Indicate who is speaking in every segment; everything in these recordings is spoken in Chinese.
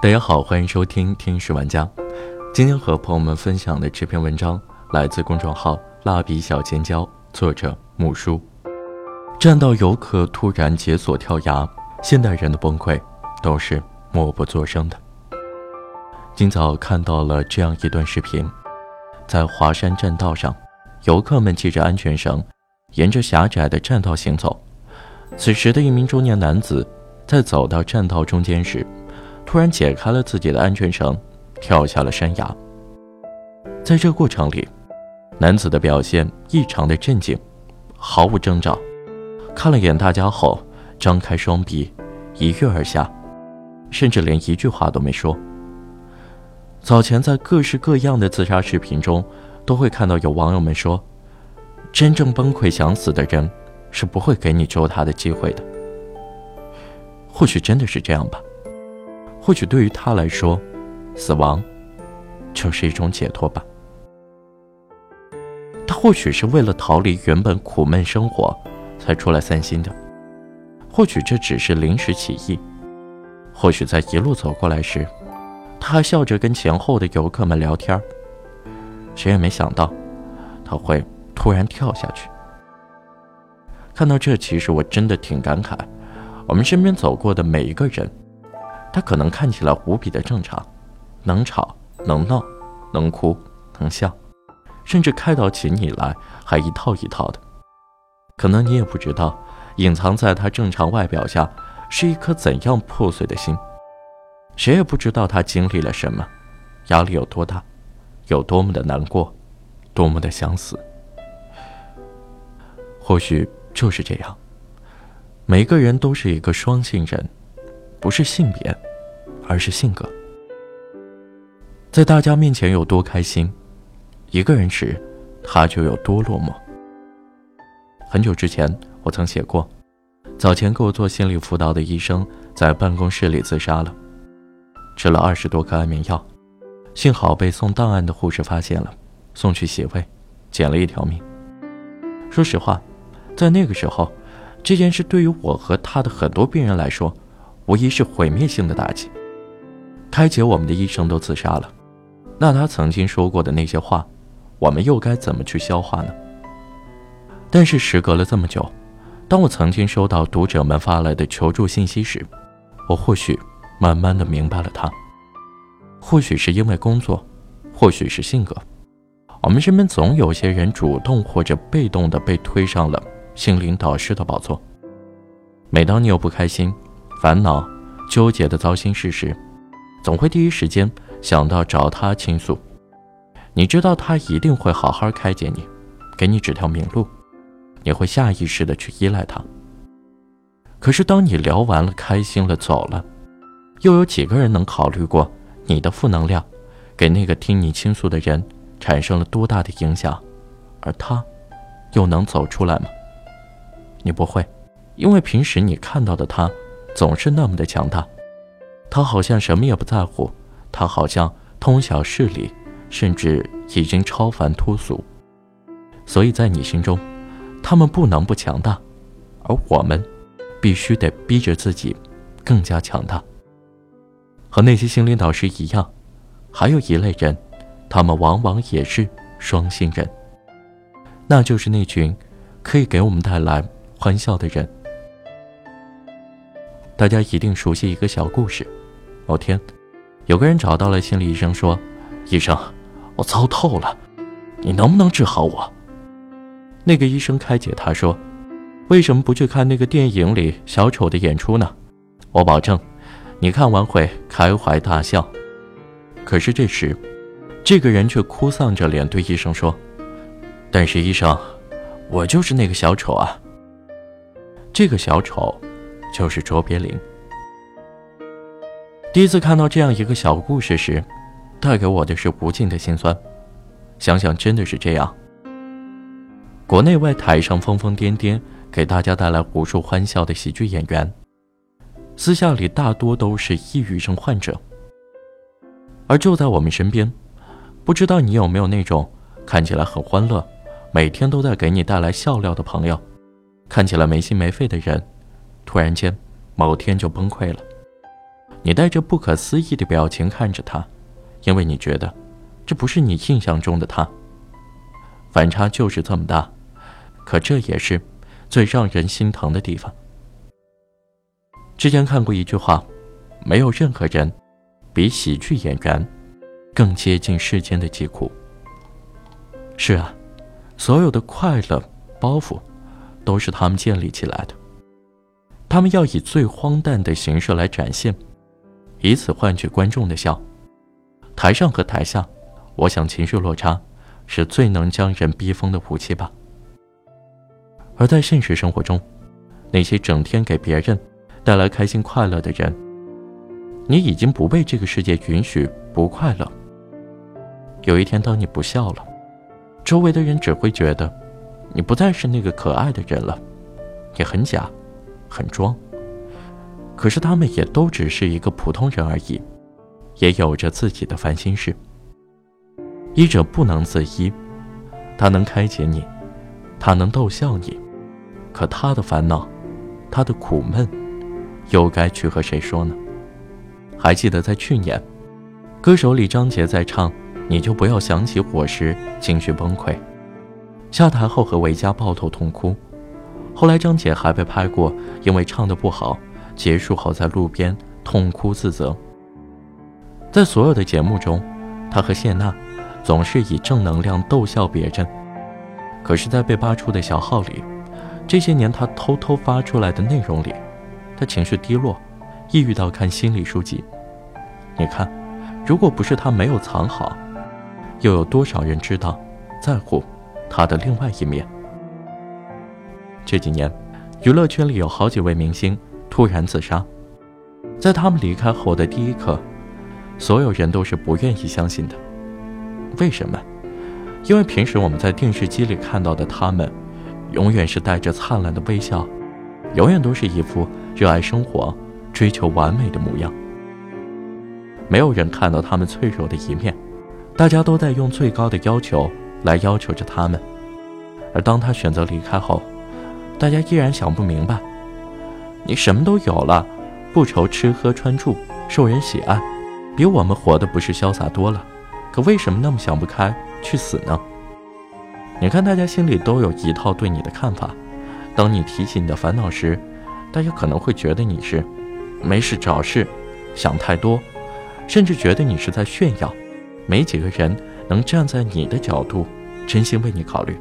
Speaker 1: 大家好，欢迎收听《天使玩家》。今天和朋友们分享的这篇文章来自公众号“蜡笔小尖椒”，作者木叔。站到游客突然解锁跳崖，现代人的崩溃都是默不作声的。今早看到了这样一段视频，在华山栈道上，游客们系着安全绳，沿着狭窄的栈道行走。此时的一名中年男子，在走到栈道中间时，突然解开了自己的安全绳，跳下了山崖。在这过程里，男子的表现异常的镇静，毫无征兆，看了眼大家后，张开双臂，一跃而下，甚至连一句话都没说。早前在各式各样的自杀视频中，都会看到有网友们说，真正崩溃想死的人，是不会给你救他的机会的。或许真的是这样吧。或许对于他来说，死亡就是一种解脱吧。他或许是为了逃离原本苦闷生活，才出来散心的。或许这只是临时起意。或许在一路走过来时，他还笑着跟前后的游客们聊天谁也没想到，他会突然跳下去。看到这，其实我真的挺感慨，我们身边走过的每一个人。他可能看起来无比的正常，能吵能闹，能哭能笑，甚至开导起你来还一套一套的。可能你也不知道，隐藏在他正常外表下是一颗怎样破碎的心。谁也不知道他经历了什么，压力有多大，有多么的难过，多么的想死。或许就是这样，每个人都是一个双性人。不是性别，而是性格。在大家面前有多开心，一个人时，他就有多落寞。很久之前，我曾写过，早前给我做心理辅导的医生在办公室里自杀了，吃了二十多颗安眠药，幸好被送档案的护士发现了，送去洗胃，捡了一条命。说实话，在那个时候，这件事对于我和他的很多病人来说。无疑是毁灭性的打击。开解我们的医生都自杀了，那他曾经说过的那些话，我们又该怎么去消化呢？但是时隔了这么久，当我曾经收到读者们发来的求助信息时，我或许慢慢的明白了他。或许是因为工作，或许是性格，我们身边总有些人主动或者被动的被推上了心灵导师的宝座。每当你有不开心，烦恼、纠结的糟心事时，总会第一时间想到找他倾诉。你知道他一定会好好开解你，给你指条明路，你会下意识的去依赖他。可是当你聊完了、开心了、走了，又有几个人能考虑过你的负能量给那个听你倾诉的人产生了多大的影响，而他又能走出来吗？你不会，因为平时你看到的他。总是那么的强大，他好像什么也不在乎，他好像通晓事理，甚至已经超凡脱俗。所以在你心中，他们不能不强大，而我们必须得逼着自己更加强大。和那些心灵导师一样，还有一类人，他们往往也是双性人，那就是那群可以给我们带来欢笑的人。大家一定熟悉一个小故事。某天，有个人找到了心理医生，说：“医生，我糟透了，你能不能治好我？”那个医生开解他说：“为什么不去看那个电影里小丑的演出呢？我保证，你看完会开怀大笑。”可是这时，这个人却哭丧着脸对医生说：“但是医生，我就是那个小丑啊。”这个小丑。就是卓别林。第一次看到这样一个小故事时，带给我的是无尽的心酸。想想真的是这样，国内外台上疯疯癫癫，给大家带来无数欢笑的喜剧演员，私下里大多都是抑郁症患者。而就在我们身边，不知道你有没有那种看起来很欢乐，每天都在给你带来笑料的朋友，看起来没心没肺的人。突然间，某天就崩溃了。你带着不可思议的表情看着他，因为你觉得这不是你印象中的他。反差就是这么大，可这也是最让人心疼的地方。之前看过一句话：没有任何人比喜剧演员更接近世间的疾苦。是啊，所有的快乐包袱都是他们建立起来的。他们要以最荒诞的形式来展现，以此换取观众的笑。台上和台下，我想情绪落差是最能将人逼疯的武器吧。而在现实生活中，那些整天给别人带来开心快乐的人，你已经不被这个世界允许不快乐。有一天，当你不笑了。周围的人只会觉得，你不再是那个可爱的人了，你很假，很装。可是他们也都只是一个普通人而已，也有着自己的烦心事。医者不能自医，他能开解你，他能逗笑你，可他的烦恼，他的苦闷，又该去和谁说呢？还记得在去年，歌手里张杰在唱。你就不要想起我时情绪崩溃，下台后和维嘉抱头痛哭。后来张杰还被拍过，因为唱得不好，结束后在路边痛哭自责。在所有的节目中，他和谢娜总是以正能量逗笑别人。可是，在被扒出的小号里，这些年他偷偷发出来的内容里，他情绪低落，抑郁到看心理书籍。你看，如果不是他没有藏好。又有多少人知道、在乎他的另外一面？这几年，娱乐圈里有好几位明星突然自杀，在他们离开后的第一刻，所有人都是不愿意相信的。为什么？因为平时我们在电视机里看到的他们，永远是带着灿烂的微笑，永远都是一副热爱生活、追求完美的模样。没有人看到他们脆弱的一面。大家都在用最高的要求来要求着他们，而当他选择离开后，大家依然想不明白：你什么都有了，不愁吃喝穿住，受人喜爱，比我们活的不是潇洒多了？可为什么那么想不开去死呢？你看，大家心里都有一套对你的看法。当你提起你的烦恼时，大家可能会觉得你是没事找事，想太多，甚至觉得你是在炫耀。没几个人能站在你的角度，真心为你考虑，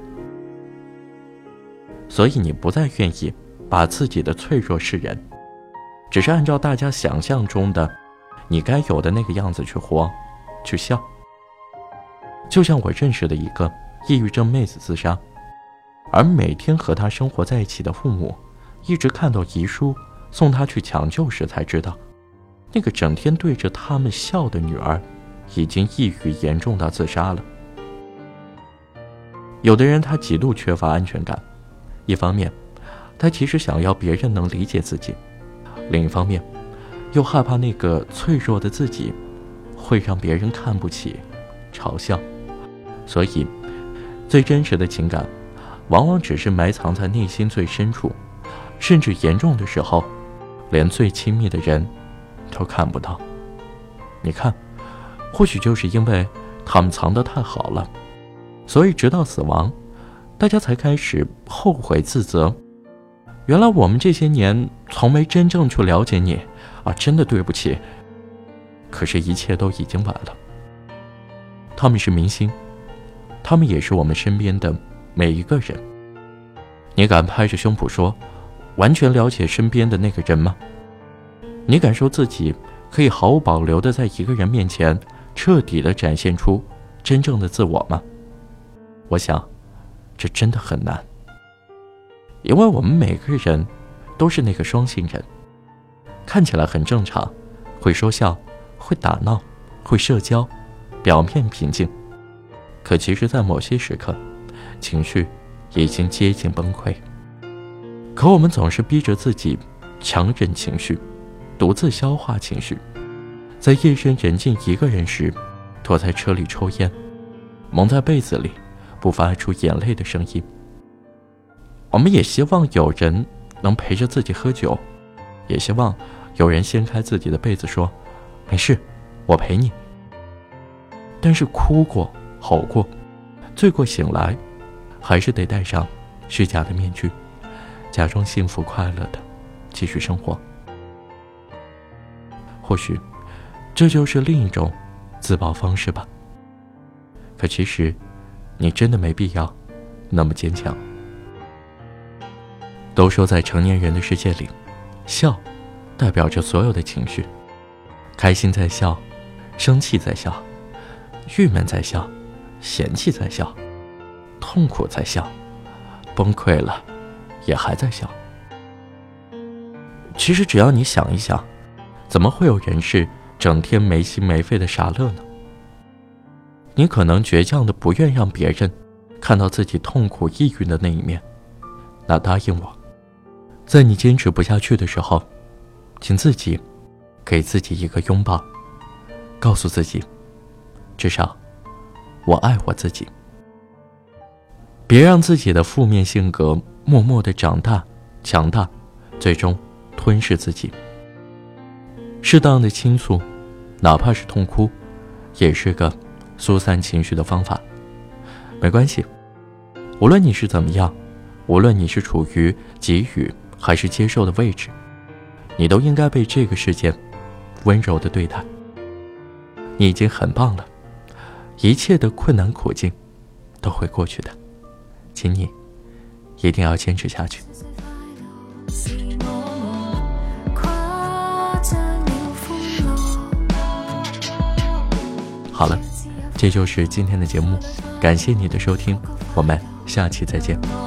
Speaker 1: 所以你不再愿意把自己的脆弱示人，只是按照大家想象中的你该有的那个样子去活，去笑。就像我认识的一个抑郁症妹子自杀，而每天和她生活在一起的父母，一直看到遗书送她去抢救时才知道，那个整天对着他们笑的女儿。已经抑郁严重到自杀了。有的人他极度缺乏安全感，一方面，他其实想要别人能理解自己；另一方面，又害怕那个脆弱的自己会让别人看不起、嘲笑。所以，最真实的情感，往往只是埋藏在内心最深处，甚至严重的时候，连最亲密的人都看不到。你看。或许就是因为他们藏得太好了，所以直到死亡，大家才开始后悔自责。原来我们这些年从没真正去了解你啊，真的对不起。可是，一切都已经晚了。他们是明星，他们也是我们身边的每一个人。你敢拍着胸脯说，完全了解身边的那个人吗？你敢说自己可以毫无保留的在一个人面前？彻底的展现出真正的自我吗？我想，这真的很难。因为我们每个人都是那个双性人，看起来很正常，会说笑，会打闹，会社交，表面平静，可其实，在某些时刻，情绪已经接近崩溃。可我们总是逼着自己强忍情绪，独自消化情绪。在夜深人静一个人时，躲在车里抽烟，蒙在被子里，不发出眼泪的声音。我们也希望有人能陪着自己喝酒，也希望有人掀开自己的被子说：“没事，我陪你。”但是哭过、吼过、醉过，醒来，还是得戴上虚假的面具，假装幸福快乐的继续生活。或许，这就是另一种自保方式吧。可其实，你真的没必要那么坚强。都说在成年人的世界里，笑代表着所有的情绪，开心在笑，生气在笑，郁闷在笑，嫌弃在笑，痛苦在笑，崩溃了也还在笑。其实只要你想一想。怎么会有人是整天没心没肺的傻乐呢？你可能倔强的不愿让别人看到自己痛苦抑郁的那一面。那答应我，在你坚持不下去的时候，请自己给自己一个拥抱，告诉自己，至少我爱我自己。别让自己的负面性格默默的长大、强大，最终吞噬自己。适当的倾诉，哪怕是痛哭，也是个疏散情绪的方法。没关系，无论你是怎么样，无论你是处于给予还是接受的位置，你都应该被这个世界温柔的对待。你已经很棒了，一切的困难苦境都会过去的，请你一定要坚持下去。好了，这就是今天的节目，感谢你的收听，我们下期再见。